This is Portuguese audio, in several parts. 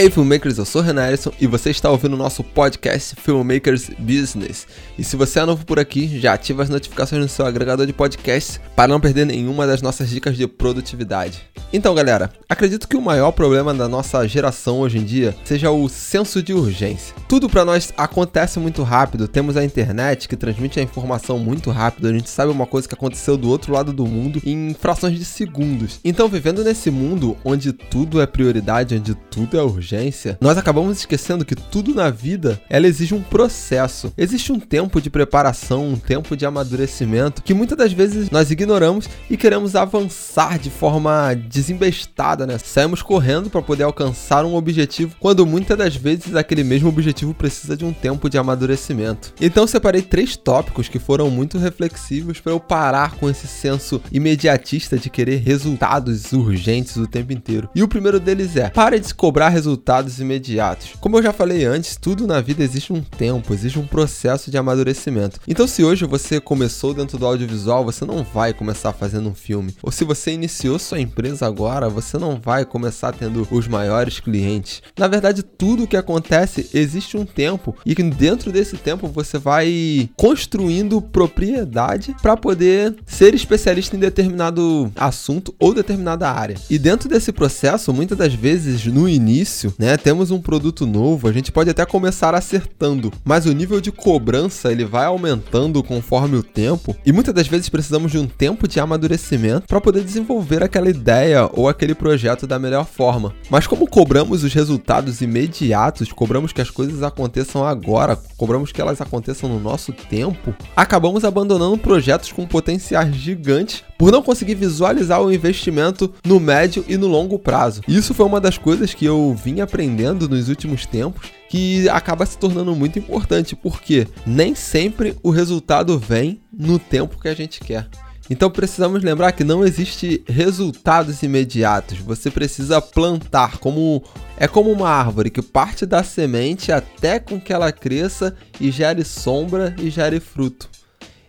Ei, filmmakers, eu sou Renan Ellison e você está ouvindo o nosso podcast Filmmakers Business. E se você é novo por aqui, já ativa as notificações no seu agregador de podcasts para não perder nenhuma das nossas dicas de produtividade. Então, galera, acredito que o maior problema da nossa geração hoje em dia seja o senso de urgência. Tudo para nós acontece muito rápido, temos a internet que transmite a informação muito rápido, a gente sabe uma coisa que aconteceu do outro lado do mundo em frações de segundos. Então, vivendo nesse mundo onde tudo é prioridade, onde tudo é urgência, nós acabamos esquecendo que tudo na vida ela exige um processo. Existe um tempo de preparação, um tempo de amadurecimento que muitas das vezes nós ignoramos e queremos avançar de forma desembestada, né? Saímos correndo para poder alcançar um objetivo, quando muitas das vezes aquele mesmo objetivo precisa de um tempo de amadurecimento. Então separei três tópicos que foram muito reflexivos para eu parar com esse senso imediatista de querer resultados urgentes o tempo inteiro. E o primeiro deles é: pare de cobrar resultados imediatos. Como eu já falei antes, tudo na vida existe um tempo, existe um processo de amadurecimento. Então, se hoje você começou dentro do audiovisual, você não vai começar fazendo um filme. Ou se você iniciou sua empresa agora, você não vai começar tendo os maiores clientes. Na verdade, tudo o que acontece existe um tempo e que dentro desse tempo você vai construindo propriedade para poder ser especialista em determinado assunto ou determinada área. E dentro desse processo, muitas das vezes no início né? Temos um produto novo, a gente pode até começar acertando, mas o nível de cobrança ele vai aumentando conforme o tempo e muitas das vezes precisamos de um tempo de amadurecimento para poder desenvolver aquela ideia ou aquele projeto da melhor forma. Mas como cobramos os resultados imediatos, cobramos que as coisas aconteçam agora, cobramos que elas aconteçam no nosso tempo, acabamos abandonando projetos com potenciais gigantes por não conseguir visualizar o investimento no médio e no longo prazo. Isso foi uma das coisas que eu vim aprendendo nos últimos tempos que acaba se tornando muito importante, porque nem sempre o resultado vem no tempo que a gente quer. Então precisamos lembrar que não existe resultados imediatos. Você precisa plantar como é como uma árvore que parte da semente até com que ela cresça e gere sombra e gere fruto.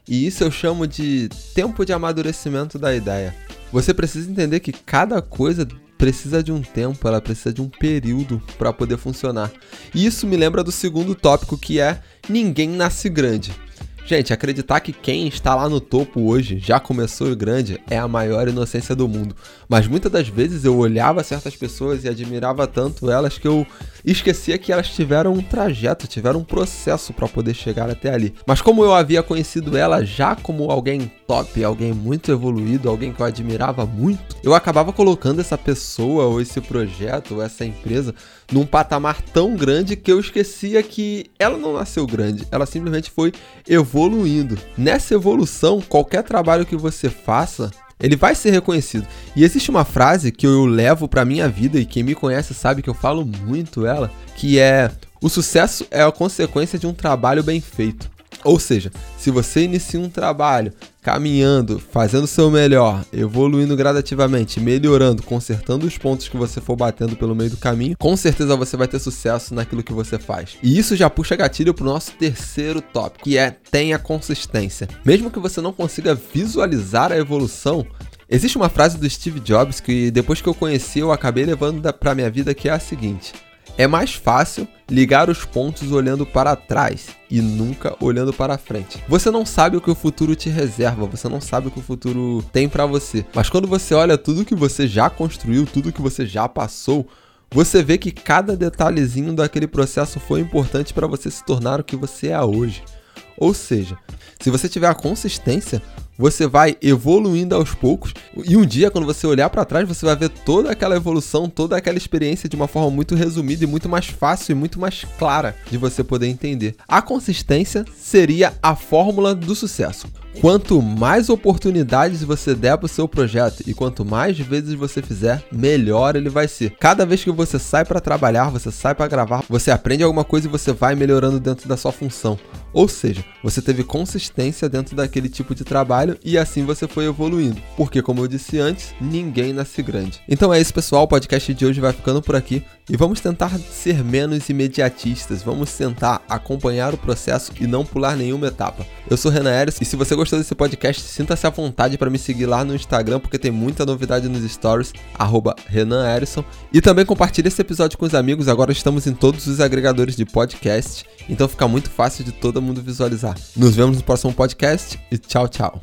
E isso eu chamo de tempo de amadurecimento da ideia. Você precisa entender que cada coisa precisa de um tempo, ela precisa de um período para poder funcionar. E isso me lembra do segundo tópico que é ninguém nasce grande. Gente, acreditar que quem está lá no topo hoje já começou grande é a maior inocência do mundo. Mas muitas das vezes eu olhava certas pessoas e admirava tanto elas que eu esquecia que elas tiveram um trajeto, tiveram um processo para poder chegar até ali. Mas como eu havia conhecido ela já como alguém top, alguém muito evoluído, alguém que eu admirava muito, eu acabava colocando essa pessoa ou esse projeto ou essa empresa num patamar tão grande que eu esquecia que ela não nasceu grande, ela simplesmente foi evoluindo. Nessa evolução, qualquer trabalho que você faça, ele vai ser reconhecido. E existe uma frase que eu levo para minha vida e quem me conhece sabe que eu falo muito ela, que é: o sucesso é a consequência de um trabalho bem feito. Ou seja, se você inicia um trabalho caminhando, fazendo o seu melhor, evoluindo gradativamente, melhorando, consertando os pontos que você for batendo pelo meio do caminho, com certeza você vai ter sucesso naquilo que você faz. E isso já puxa gatilho pro nosso terceiro tópico, que é tenha consistência. Mesmo que você não consiga visualizar a evolução, existe uma frase do Steve Jobs que depois que eu conheci eu acabei levando para minha vida que é a seguinte: é mais fácil ligar os pontos olhando para trás e nunca olhando para frente. Você não sabe o que o futuro te reserva, você não sabe o que o futuro tem para você. Mas quando você olha tudo que você já construiu, tudo que você já passou, você vê que cada detalhezinho daquele processo foi importante para você se tornar o que você é hoje. Ou seja, se você tiver a consistência, você vai evoluindo aos poucos e um dia quando você olhar para trás, você vai ver toda aquela evolução, toda aquela experiência de uma forma muito resumida e muito mais fácil e muito mais clara de você poder entender. A consistência seria a fórmula do sucesso. Quanto mais oportunidades você der para o seu projeto e quanto mais vezes você fizer, melhor ele vai ser. Cada vez que você sai para trabalhar, você sai para gravar, você aprende alguma coisa e você vai melhorando dentro da sua função. Ou seja, você teve consistência dentro daquele tipo de trabalho e assim você foi evoluindo. Porque, como eu disse antes, ninguém nasce grande. Então é isso, pessoal. O podcast de hoje vai ficando por aqui e vamos tentar ser menos imediatistas. Vamos tentar acompanhar o processo e não pular nenhuma etapa. Eu sou Renan Eres e se você gostou desse podcast, sinta-se à vontade para me seguir lá no Instagram porque tem muita novidade nos stories, arroba Renan Erison. E também compartilhe esse episódio com os amigos. Agora estamos em todos os agregadores de podcast, então fica muito fácil de todo mundo visualizar. Nos vemos no próximo podcast e tchau, tchau.